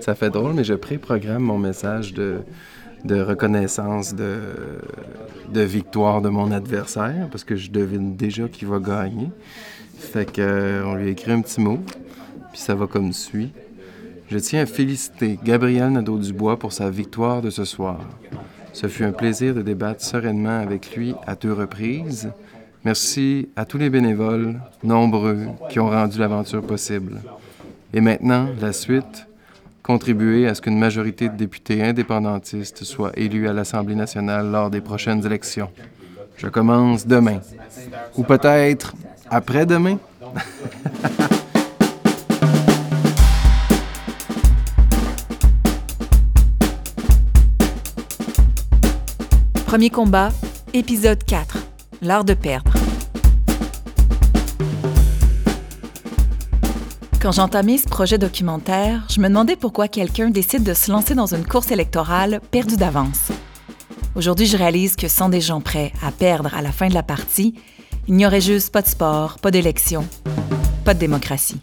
ça fait drôle, mais je préprogramme mon message de, reconnaissance de, de victoire de mon adversaire parce que je devine déjà qu'il va gagner. Fait que, euh, on lui écrit un petit mot, puis ça va comme suit. Je tiens à féliciter Gabriel Nadeau-Dubois pour sa victoire de ce soir. Ce fut un plaisir de débattre sereinement avec lui à deux reprises. Merci à tous les bénévoles, nombreux, qui ont rendu l'aventure possible. Et maintenant, la suite, contribuer à ce qu'une majorité de députés indépendantistes soient élus à l'Assemblée nationale lors des prochaines élections. Je commence demain. Ou peut-être après-demain. Premier combat, épisode 4. L'art de perdre. Quand j'entamais ce projet documentaire, je me demandais pourquoi quelqu'un décide de se lancer dans une course électorale perdue d'avance. Aujourd'hui, je réalise que sans des gens prêts à perdre à la fin de la partie, il n'y aurait juste pas de sport, pas d'élection, pas de démocratie.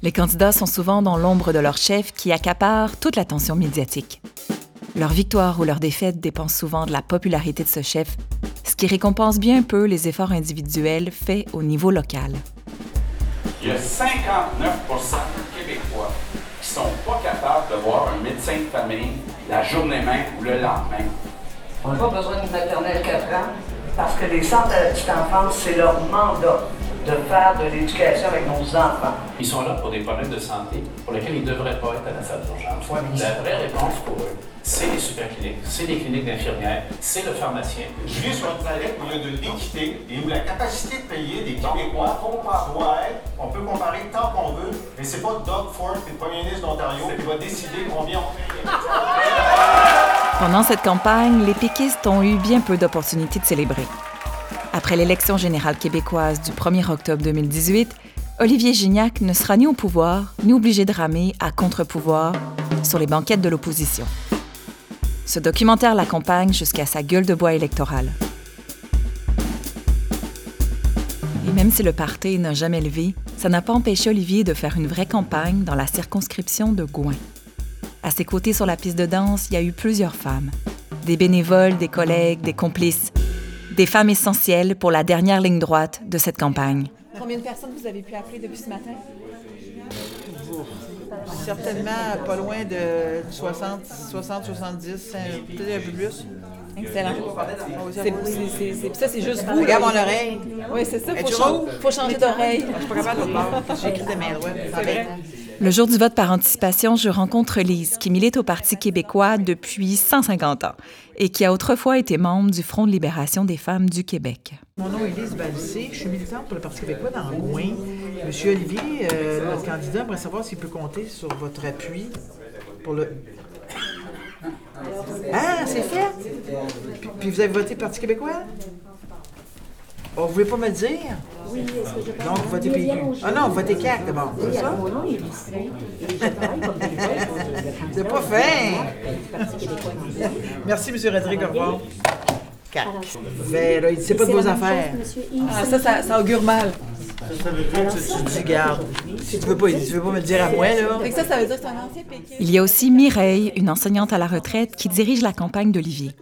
Les candidats sont souvent dans l'ombre de leur chef qui accapare toute l'attention médiatique. Leur victoire ou leur défaite dépend souvent de la popularité de ce chef, ce qui récompense bien peu les efforts individuels faits au niveau local. Il y a 59% de Québécois qui ne sont pas capables de voir un médecin de famille la journée même ou le lendemain. On n'a pas besoin d'une maternelle 4 ans parce que les centres de petite enfance, c'est leur mandat de faire de l'éducation avec nos enfants. Ils sont là pour des problèmes de santé pour lesquels ils ne devraient pas être à la salle d'urgence. La vraie réponse pour eux, c'est les super cliniques, c'est les cliniques d'infirmières, c'est le pharmacien. Je vis sur une planète où il y a de l'équité et où la capacité de payer des Québécois doit être, on peut comparer tant qu'on veut, mais c'est pas Doug Ford, le premier ministre d'Ontario, qui va décider combien on paye. Pendant cette campagne, les péquistes ont eu bien peu d'opportunités de célébrer. Après l'élection générale québécoise du 1er octobre 2018, Olivier Gignac ne sera ni au pouvoir, ni obligé de ramer à contre-pouvoir sur les banquettes de l'opposition. Ce documentaire l'accompagne jusqu'à sa gueule de bois électorale. Et même si le parti n'a jamais levé, ça n'a pas empêché Olivier de faire une vraie campagne dans la circonscription de Gouin. À ses côtés sur la piste de danse, il y a eu plusieurs femmes. Des bénévoles, des collègues, des complices des femmes essentielles pour la dernière ligne droite de cette campagne. Combien de personnes vous avez pu appeler depuis ce matin? Certainement pas loin de 60, 60 70, peut-être un peu plus. Excellent. C'est, ça, c'est juste vous. Regarde mon oreille. Oui, c'est ça. Il faut, faut, changer d'oreille. Je suis pas capable de. J'ai écrit de main droite. Le jour du vote par anticipation, je rencontre Lise, qui milite au Parti québécois depuis 150 ans et qui a autrefois été membre du Front de libération des femmes du Québec. Mon nom est Lise Balcé, je suis militante pour le Parti québécois dans Gouin. Monsieur Olivier, euh, notre candidat, aimerait savoir s'il peut compter sur votre appui pour le... Ah, c'est fait? Puis, vous avez voté Parti québécois? Oh, vous voulez pas me le dire? Oui, est-ce que je peux... Donc, vous votez PQ. Ah non, vous votez CAC d'abord, c'est ça? Mon nom est illustré. C'est pas fin! Merci, M. Rodrigue. Au revoir. CAC. Mais là, c'est pas de vos affaires. Ah, ça, ça, ça augure mal. Ça veut dire que tu dis, garde, si tu veux pas, tu veux pas me le dire à moi, là. Ça, ça veut dire que c'est un ancien. Il y a aussi Mireille, une enseignante à la retraite, qui dirige la campagne d'Olivier.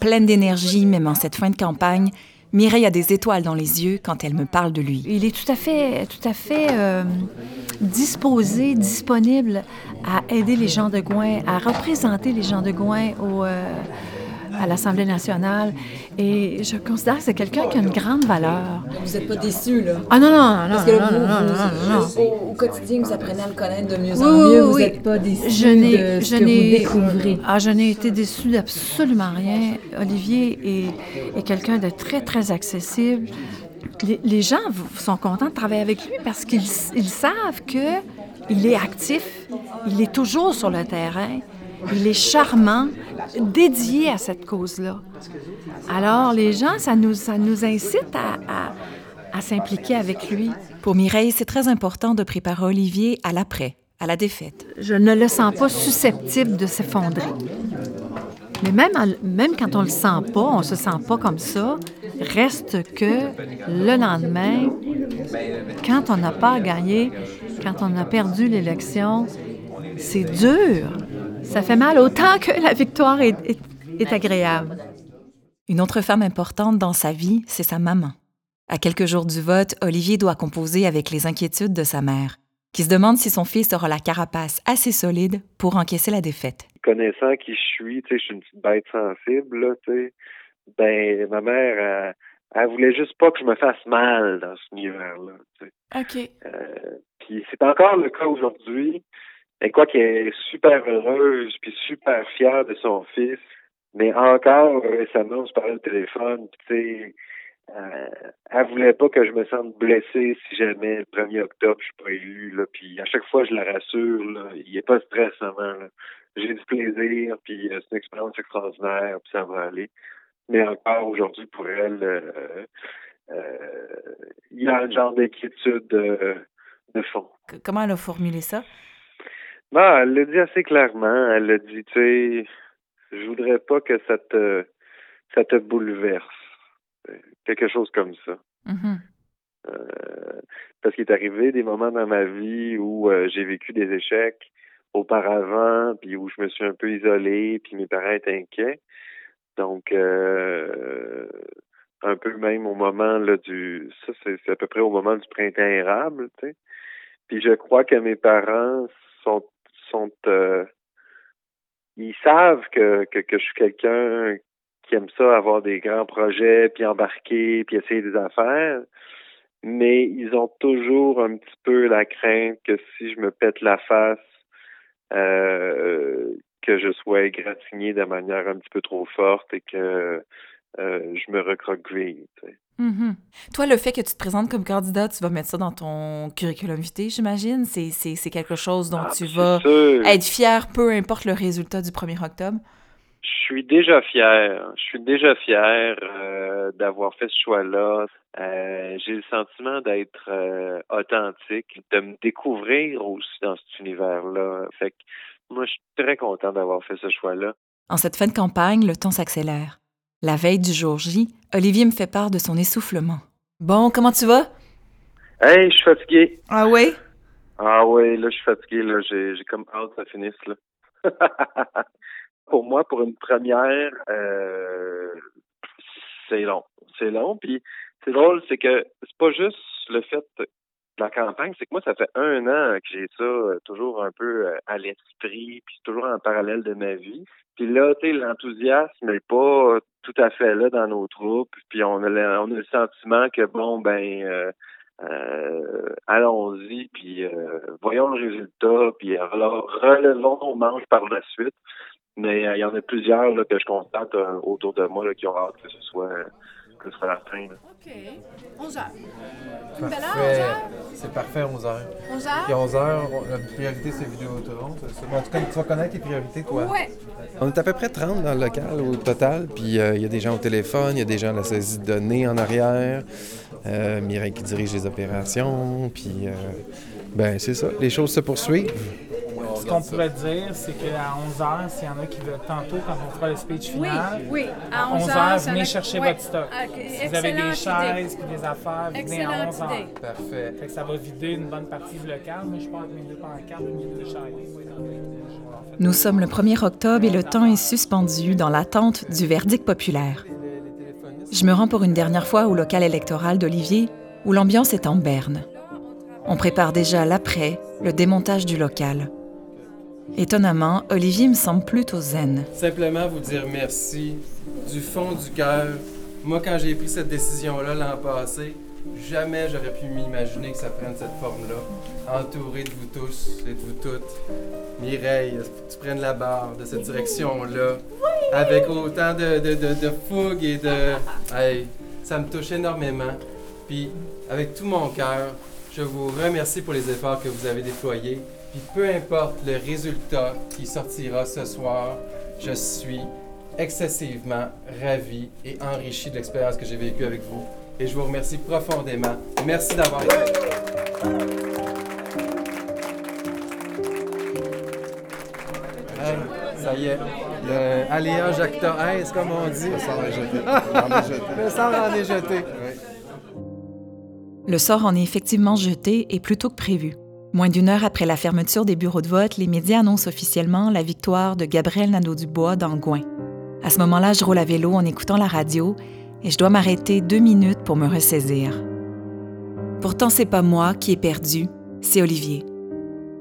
Pleine d'énergie, même en cette fin de campagne, Mireille a des étoiles dans les yeux quand elle me parle de lui. Il est tout à fait, euh, disposé, disponible à aider les gens de Gouin, à représenter les gens de Gouin au, euh, à l'Assemblée nationale. Et je considère que c'est quelqu'un qui a une grande valeur. Vous n'êtes pas déçu, là? Ah non, non, non, Parce que là, non, vous, non, vous- non, non. Au, au quotidien, vous apprenez à le connaître de mieux en Oui, mieux. oui, Vous oui. n'êtes pas déçu Je de je ce que vous découvrez. ah, je n'ai été déçue d'absolument rien. Olivier est, est quelqu'un de très, très accessible. Les, les gens sont contents de travailler avec lui parce qu'ils ils savent que il est actif, il est toujours sur le terrain, il est charmant, dédié à cette cause-là. Alors, les gens, ça nous, ça nous incite à, à- à s'impliquer avec lui. Pour Mireille, c'est très important de préparer Olivier à l'après, à la défaite. je ne le sens pas susceptible de s'effondrer. Mais même, quand on le sent pas, on se sent pas comme ça, reste que le lendemain, quand on n'a pas gagné, quand on a perdu l'élection, c'est dur. Ça fait mal autant que la victoire est, est- est agréable. Une autre femme importante dans sa vie, c'est sa maman. À quelques jours du vote, Olivier doit composer avec les inquiétudes de sa mère, qui se demande si son fils aura la carapace assez solide pour encaisser la défaite. connaissant qui je suis, tu sais, je suis une petite bête sensible, là, tu sais. Ben, ma mère, elle, elle voulait juste pas que je me fasse mal dans ce univers-là, tu sais. OK. Euh, puis c'est encore le cas aujourd'hui. Et quoi qu'elle est super heureuse puis super fière de son fils, mais encore récemment, on se parlait au téléphone, tu sais, euh, elle voulait pas que je me sente blessé si jamais le 1er octobre je suis pas élu là. Puis à chaque fois je la rassure là, il est pas stressant là. J'ai du plaisir, puis euh, c'est une expérience extraordinaire, puis ça va aller. Mais encore aujourd'hui pour elle, euh, euh, il y a un genre d'inquiétude de, de fond. Comment elle a formulé ça? Non, elle l'a dit assez clairement. Elle a dit, tu sais, je voudrais pas que ça te, ça te bouleverse. Quelque chose comme ça. Mhm. Euh, parce qu'il est arrivé des moments dans ma vie où euh, j'ai vécu des échecs auparavant, puis où je me suis un peu isolé, puis mes parents étaient inquiets. Donc, euh, un peu même au moment là du, ça c'est c'est à peu près au moment du printemps érable, tu sais. Puis je crois que mes parents sont euh, ils savent que, que je suis quelqu'un qui aime ça avoir des grands projets puis embarquer puis essayer des affaires mais ils ont toujours un petit peu la crainte que si je me pète la face euh, que je sois égratigné de manière un petit peu trop forte et que euh, je me recroqueville. Mhm. Toi, le fait que tu te présentes comme candidat, tu vas mettre ça dans ton curriculum vitae, j'imagine? C'est, quelque chose dont Ah, tu vas sûr. être fier, peu importe le résultat du 1er octobre? Je suis déjà fier. Je suis déjà fier euh, d'avoir fait ce choix-là. Euh, j'ai le sentiment d'être euh, authentique, de me découvrir aussi dans cet univers-là. Fait que moi, je suis très content d'avoir fait ce choix-là. En cette fin de campagne, le temps s'accélère. La veille du jour J, Olivier me fait part de son essoufflement. Bon, comment tu vas? Hey, je suis fatigué. Ah oui? Ah ouais, là, je suis fatigué. Là, j'ai, j'ai comme hâte que ça finisse. Là. pour moi, pour une première, euh, c'est long. C'est long. Puis c'est drôle, c'est que c'est pas juste le fait la campagne, c'est que moi, ça fait un an que j'ai ça euh, toujours un peu euh, à l'esprit, puis toujours en parallèle de ma vie. Puis là, tu sais, l'enthousiasme n'est pas tout à fait là dans nos troupes. Puis on a le, on a le sentiment que bon, ben euh, euh, allons-y, puis euh, voyons le résultat, puis relevons nos manches par la suite. Mais euh, il y en a plusieurs là, que je constate euh, autour de moi là, qui ont hâte que ce soit que ce soit la fin. là. OK. 11 heures. Une belle heure, 11 Parfait. heures? C'est parfait, 11 heures. 11 heures? Puis 11 heures, on- notre priorité, c'est Vidéotron. c'est ça. Bon, tu, connais- tu vas connaître les priorités, toi? Ouais. On est à peu près 30 dans le local au total, puis euh, il y a des gens au téléphone, il y a des gens à la saisie de données en arrière, euh, Mireille qui dirige les opérations, puis euh, ben c'est ça, les choses se poursuivent. Ce qu'on pourrait dire, c'est qu'à 11h, s'il y en a qui veulent tantôt, quand on fera le speech Oui, final, oui. À 11 11 heures, venez chercher ouais. votre stock. Ok, Si vous avez des excellente idée. chaises puis des affaires, venez à Excellente 11 heures. idée. Parfait. Fait que ça va vider une bonne partie du local, mais je pense que mes deux pancartes, mes deux chaises. Nous sommes le 1er octobre et le temps est suspendu dans l'attente du verdict populaire. Je me rends pour une dernière fois au local électoral d'Olivier, où l'ambiance est en berne. On prépare déjà l'après, le démontage du local. Étonnamment, Olivier me semble plutôt zen. Simplement vous dire merci du fond du cœur. Moi, quand j'ai pris cette décision-là l'an passé, jamais j'aurais pu m'imaginer que ça prenne cette forme-là. Entouré de vous tous et de vous toutes. Mireille, tu prennes la barre de cette direction-là. Avec autant de, fougue et de. Ça me touche énormément. Puis, avec tout mon cœur, je vous remercie pour les efforts que vous avez déployés. Puis, peu importe le résultat qui sortira ce soir, je suis excessivement ravi et enrichi de l'expérience que j'ai vécue avec vous. Et je vous remercie profondément. Merci d'avoir été ça y est. Le aléa jacta S, comme on dit? Le sort est jeté. Le sort en est jeté. Le sort en est effectivement jeté et plus tôt que prévu. Moins d'une heure après la fermeture des bureaux de vote, les médias annoncent officiellement la victoire de Gabriel Nadeau-Dubois d'Angouin. À ce moment-là, je roule à vélo en écoutant la radio et je dois m'arrêter deux minutes pour me ressaisir. Pourtant, c'est pas moi qui ai perdu, c'est Olivier.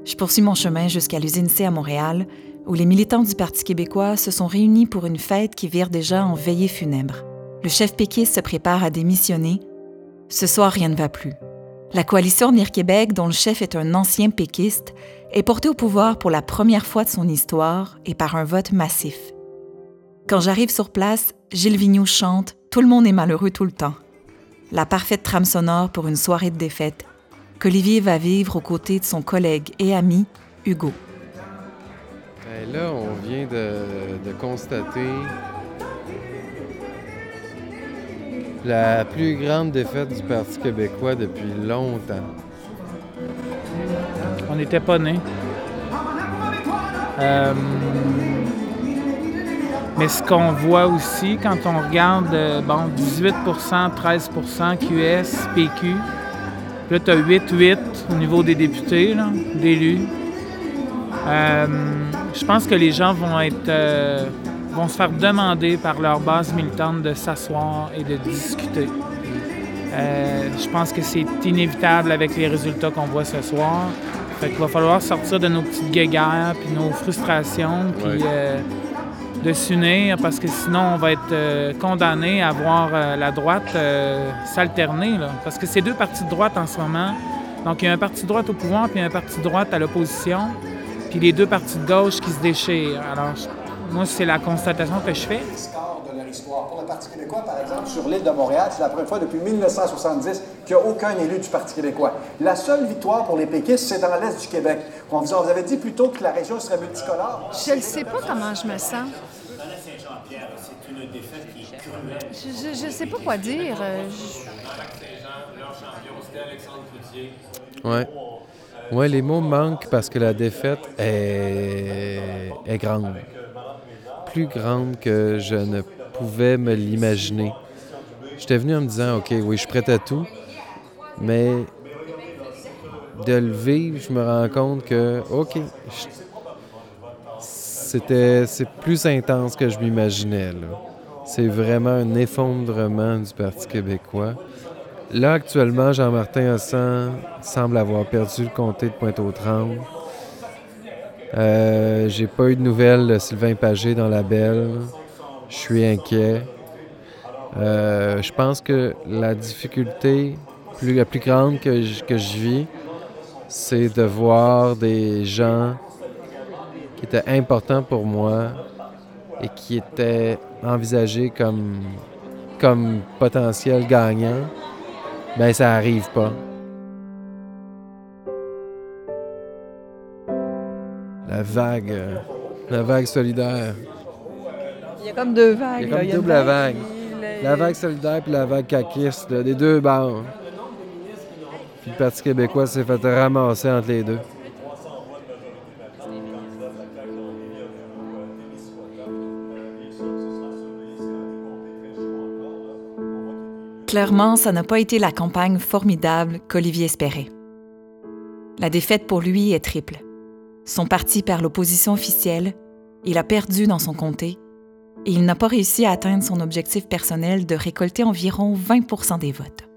Je poursuis mon chemin jusqu'à l'usine C à Montréal, où les militants du Parti québécois se sont réunis pour une fête qui vire déjà en veillée funèbre. Le chef péquiste se prépare à démissionner. Ce soir, rien ne va plus. La coalition Nir Québec, dont le chef est un ancien péquiste, est portée au pouvoir pour la première fois de son histoire et par un vote massif. Quand j'arrive sur place, Gilles Vigneault chante Tout le monde est malheureux tout le temps. La parfaite trame sonore pour une soirée de défaite qu'Olivier va vivre aux côtés de son collègue et ami, Hugo. Et là, on vient de constater la plus grande défaite du Parti québécois depuis longtemps. On n'était pas nés. Euh, mais ce qu'on voit aussi quand on regarde, euh, bon, 18% 13% QS, PQ. Là, tu as 8-8 au niveau des députés, d'élus. Euh, je pense que les gens vont être euh, vont se faire demander par leur base militante de s'asseoir et de discuter. Euh, je pense que c'est inévitable avec les résultats qu'on voit ce soir. Fait qu'il va falloir sortir de nos petites guéguerres, puis nos frustrations, puis euh, de s'unir, parce que sinon on va être euh, condamné à voir la droite s'alterner. Parce que c'est deux partis de droite en ce moment. Donc il y a un parti de droite au pouvoir, puis un parti de droite à l'opposition, puis les deux partis de gauche qui se déchirent. Alors je- moi, c'est la constatation que je fais. score de leur histoire. Pour le Parti québécois, par exemple, sur l'île de Montréal, c'est la première fois depuis 1970 qu'il n'y a aucun élu du Parti québécois. La seule victoire pour les péquistes, c'est dans l'est du Québec. On vous, avait dit plutôt que la région serait multicolore. Je ne sais pas comment je me sens. Saint-Jean-Pierre, c'est une défaite qui est cruelle. Je ne sais pas quoi dire. Euh, je- Ouais. Ouais, les mots manquent parce que la défaite est, est grande. Plus grande que je ne pouvais me l'imaginer. J'étais venu en me disant, OK, oui, je suis prêt à tout, mais de le vivre, je me rends compte que, OK, c'était, c'est plus intense que je m'imaginais. C'est vraiment un effondrement du Parti québécois. Là, actuellement, Jean-Martin Hossan semble avoir perdu le comté de Pointe-aux-Trembles. Euh, J'ai pas eu de nouvelles de Sylvain Pagé dans la belle. Je suis inquiet. Euh, je pense que la difficulté la plus grande que je, que je vis, c'est de voir des gens qui étaient importants pour moi et qui étaient envisagés comme, comme potentiels gagnants, ben ça arrive pas. La vague, euh, la vague solidaire. Il y a comme deux vagues. Il y a comme double vague. La vague solidaire puis la vague caquiste, là, des deux bords. Puis le Parti québécois s'est fait ramasser entre les deux. Clairement, ça n'a pas été la campagne formidable qu'Olivier espérait. La défaite pour lui est triple. Son parti perd l'opposition officielle, il a perdu dans son comté, et il n'a pas réussi à atteindre son objectif personnel de récolter environ 20% des votes.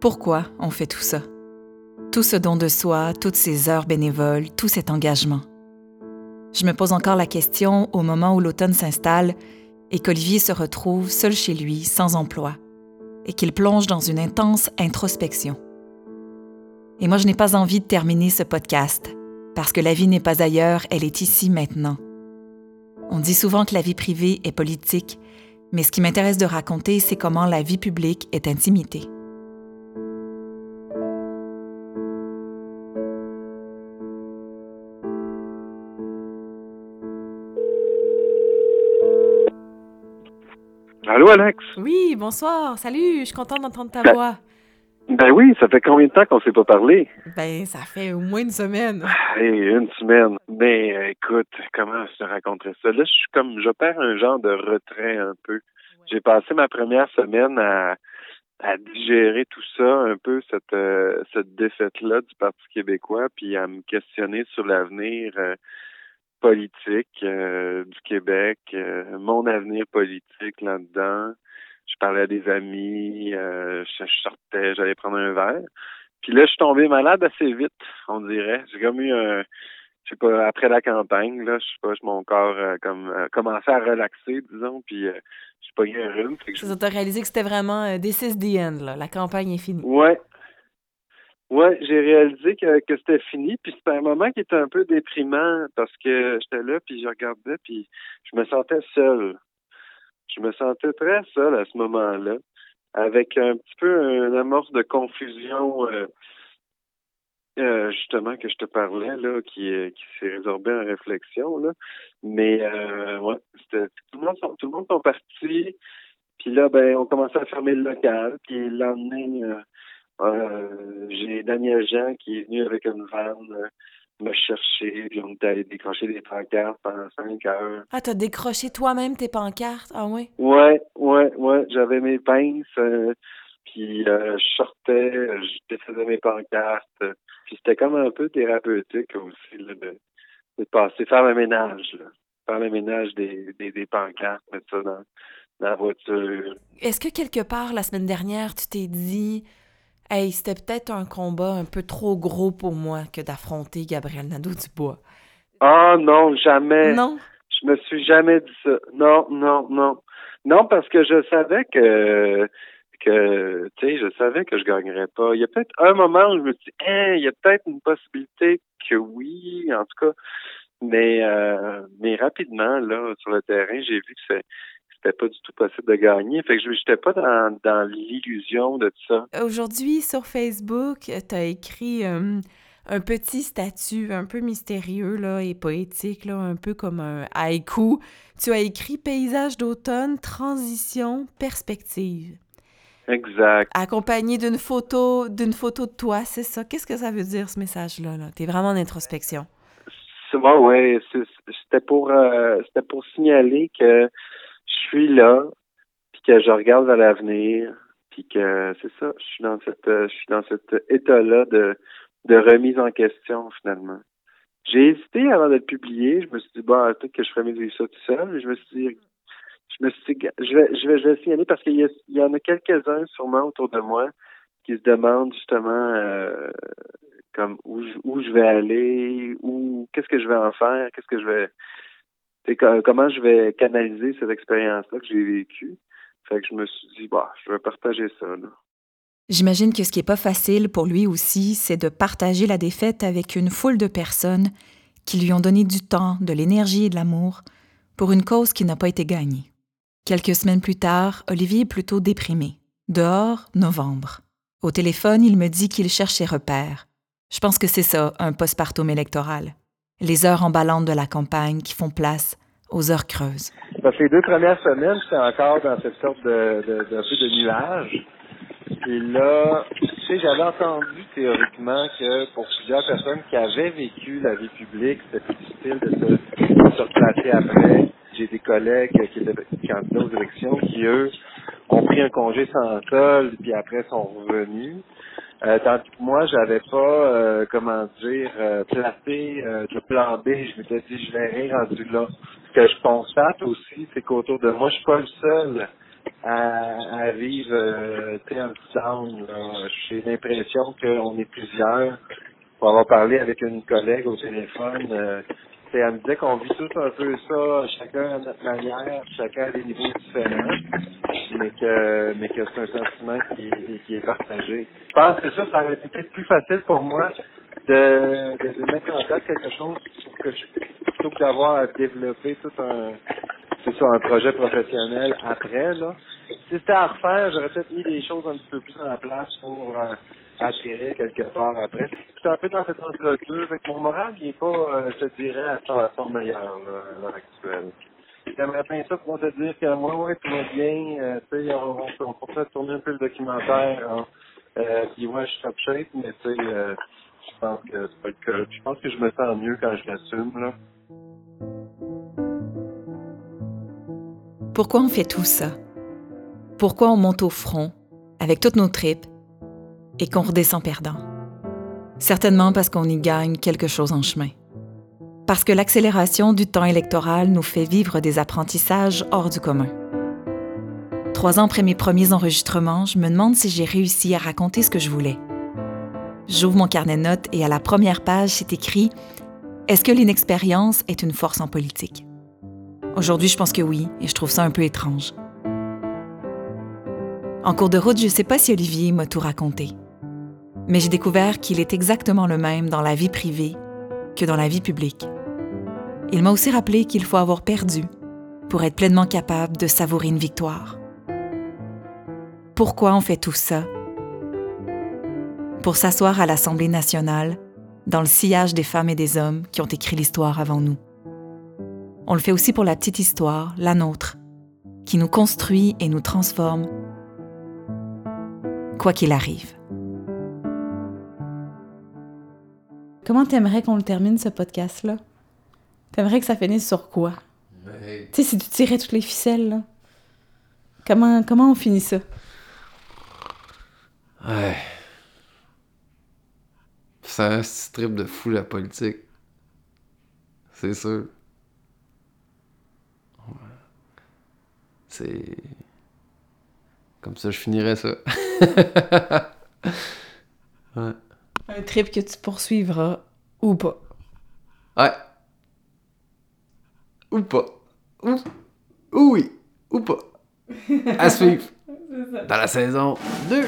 Pourquoi on fait tout ça? Tout ce don de soi, toutes ces heures bénévoles, tout cet engagement. Je me pose encore la question au moment où l'automne s'installe et qu'Olivier se retrouve seul chez lui, sans emploi, et qu'il plonge dans une intense introspection. Et moi, je n'ai pas envie de terminer ce podcast, parce que la vie n'est pas ailleurs, elle est ici maintenant. On dit souvent que la vie privée est politique, mais ce qui m'intéresse de raconter, c'est comment la vie publique est intimité. Allô, Alex? Oui, bonsoir. Salut, je suis contente d'entendre ta voix. Ben oui, ça fait combien de temps qu'on s'est pas parlé? Ben, ça fait au moins une semaine. Hey, une semaine. Mais euh, écoute, comment je te raconterais ça? Là, je suis comme, j'opère un genre de retrait un peu. J'ai passé ma première semaine à, à digérer tout ça, un peu cette, euh, cette défaite-là du Parti québécois, puis à me questionner sur l'avenir euh, politique euh, du Québec, mon avenir politique là-dedans. Je parlais à des amis, je, sortais, j'allais prendre un verre. Puis là, je suis tombé malade assez vite, on dirait. J'ai comme eu un, je sais pas, après la campagne, là, je sais pas, mon corps comme commençait à relaxer, disons, puis j'ai pas eu un rhume. Fait que ça, t'a réalisé que c'était vraiment euh, this is the end, là. La campagne est finie. Ouais. Ouais, j'ai réalisé que, que c'était fini. Puis c'était un moment qui était un peu déprimant parce que j'étais là, puis je regardais, puis je me sentais seul. Je me sentais très seul à ce moment-là, avec un petit peu un amorce de confusion. Euh, euh, justement que je te parlais là, qui, qui s'est résorbé en réflexion là. Mais euh, ouais, c'était tout le monde sont, tout le monde partis. Puis là, ben, on commençait à fermer le local. Puis euh, euh j'ai Daniel Jean qui est venu avec une vanne euh, me chercher. Puis on est allé décrocher des pancartes pendant cinq heures. Ah, t'as décroché toi-même tes pancartes? Ah oui? Ouais, ouais, ouais. J'avais mes pinces. puis je sortais, je défaisais mes pancartes. Puis c'était comme un peu thérapeutique aussi là, de, de passer, faire le ménage, là. faire le ménage des, des, des pancartes, mettre ça dans, dans la voiture. Est-ce que quelque part la semaine dernière, tu t'es dit Hey, c'était peut-être un combat un peu trop gros pour moi que d'affronter Gabriel Nadeau-Dubois? Ah non, jamais. Non? Je me suis jamais dit ça. Non, non, non. Non, parce que je savais que que, tu sais, je savais que je gagnerais pas. Il y a peut-être un moment où je me suis dit, hein, il y a peut-être une possibilité que oui, en tout cas. Mais, euh, mais rapidement, là, sur le terrain, j'ai vu que c'était pas du tout possible de gagner. Fait que je n'étais pas dans, dans l'illusion de tout ça. Aujourd'hui, sur Facebook, tu as écrit euh, un petit statut un peu mystérieux là, et poétique, là, un peu comme un haïku. Tu as écrit Paysage d'automne, transition, perspective. Exact. Accompagné d'une photo, d'une photo de toi, c'est ça? Qu'est-ce que ça veut dire ce message-là? -là, tu es vraiment en introspection. Ouais, ouais. C'était pour, euh, c'était pour signaler que suis là, puis que je regarde vers l'avenir, puis que c'est ça. Je suis dans cette, je suis dans cet état-là de, de remise en question finalement. J'ai hésité avant de le publier. Je me suis dit, bon, peut-être que je ferais mieux ça tout seul. Mais je me suis dit, je me suis je vais, je vais, je vais signaler parce qu'il y, y, en a quelques-uns sûrement autour de moi qui se demandent justement euh, comme où je, où je vais aller, ou qu'est-ce que je vais en faire, qu'est-ce que je vais comment je vais canaliser cette expérience-là que j'ai vécue? Fait que je me suis dit, bah, je vais partager ça. J'imagine que ce qui est pas facile pour lui aussi, c'est de partager la défaite avec une foule de personnes qui lui ont donné du temps, de l'énergie et de l'amour pour une cause qui n'a pas été gagnée. Quelques semaines plus tard, Olivier est plutôt déprimé. Dehors, novembre. Au téléphone, il me dit qu'il cherche ses repères. Je pense que c'est ça, un postpartum électoral. Les heures emballantes de la campagne qui font place aux heures creuses. Parce que les deux premières semaines, j'étais encore dans cette sorte de, de, de, de nuage. Et là, tu sais, j'avais entendu théoriquement que pour plusieurs personnes qui avaient vécu la vie publique, c'était plus difficile de se, de se replacer après j'ai des collègues qui étaient candidats aux élections qui, eux, ont pris un congé sans solde, puis après sont revenus. Euh, tandis que moi, j'avais pas, euh, comment dire, euh, placé euh, de plan B. Je m'étais dit, je vais rendu là. Ce que je constate aussi, c'est qu'autour de moi, je suis pas le seul à, à vivre euh, un petit. J'ai l'impression qu'on est plusieurs. Pour avoir parlé avec une collègue au téléphone, euh, elle me disait qu'on vit tous un peu ça, chacun à notre manière, chacun à des niveaux différents, mais que, mais que c'est un sentiment qui, qui est partagé. Je pense que ça, ça aurait été peut-être plus facile pour moi de, de, mettre en place quelque chose que je, plutôt que d'avoir à développer tout un, c'est un projet professionnel après, là. Si c'était à refaire, j'aurais peut-être mis des choses un petit peu plus en place pour attirer quelque part après. C'est un peu dans cette entre-deux. Que mon moral, il est pas, euh, je dirais, à son, à son meilleur, là, à l'heure actuelle. J'aimerais bien ça pour te dire que moi, ouais, tout va bien. Euh, tu sais, on, on, on pourrait tourner un peu le documentaire. Hein. Euh, puis ouais, je suis top shape, mais tu sais, euh, je pense que c'est pas le cas. Je pense que je me sens mieux quand je l'assume, là. Pourquoi on fait tout ça? Pourquoi on monte au front? avec toutes nos tripes, et qu'on redescend perdant. Certainement parce qu'on y gagne quelque chose en chemin. Parce que l'accélération du temps électoral nous fait vivre des apprentissages hors du commun. Trois ans après mes premiers enregistrements, je me demande si j'ai réussi à raconter ce que je voulais. J'ouvre mon carnet de notes et à la première page, c'est écrit Est-ce que l'inexpérience est une force en politique? Aujourd'hui, je pense que oui, et je trouve ça un peu étrange. En cours de route, je ne sais pas si Olivier m'a tout raconté, mais j'ai découvert qu'il est exactement le même dans la vie privée que dans la vie publique. Il m'a aussi rappelé qu'il faut avoir perdu pour être pleinement capable de savourer une victoire. Pourquoi on fait tout ça? Pour s'asseoir à l'Assemblée nationale dans le sillage des femmes et des hommes qui ont écrit l'histoire avant nous. On le fait aussi pour la petite histoire, la nôtre, qui nous construit et nous transforme, quoi qu'il arrive. Comment t'aimerais qu'on le termine, ce podcast-là? T'aimerais que ça finisse sur quoi? Tu sais, si tu tirais toutes les ficelles, là, comment, comment on finit ça? Ouais. C'est un strip de fou la politique. C'est sûr. C'est. Comme ça, je finirais ça. ouais. Un trip que tu poursuivras ou pas. Ouais. Ou pas. Ou, ou oui. Ou pas. À suivre. Dans la saison 2.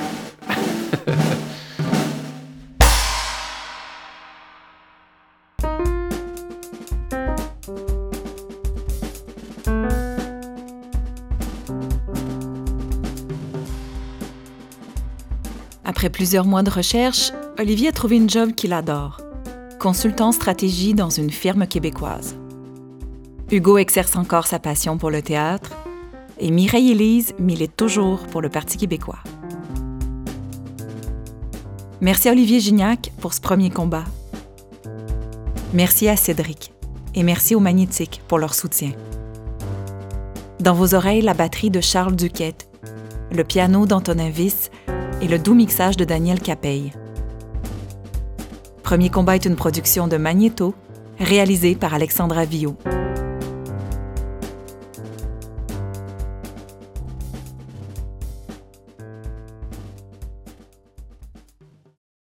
Après plusieurs mois de recherche, Olivier a trouvé une job qu'il adore, consultant stratégie dans une firme québécoise. Hugo exerce encore sa passion pour le théâtre et Mireille Élise milite toujours pour le Parti québécois. Merci à Olivier Gignac pour ce premier combat. Merci à Cédric et merci au Magnétique pour leur soutien. Dans vos oreilles, la batterie de Charles Duquette, le piano d'Antonin Viss et le doux mixage de Daniel Capeille. Premier combat est une production de Magnéto, réalisée par Alexandra Villot.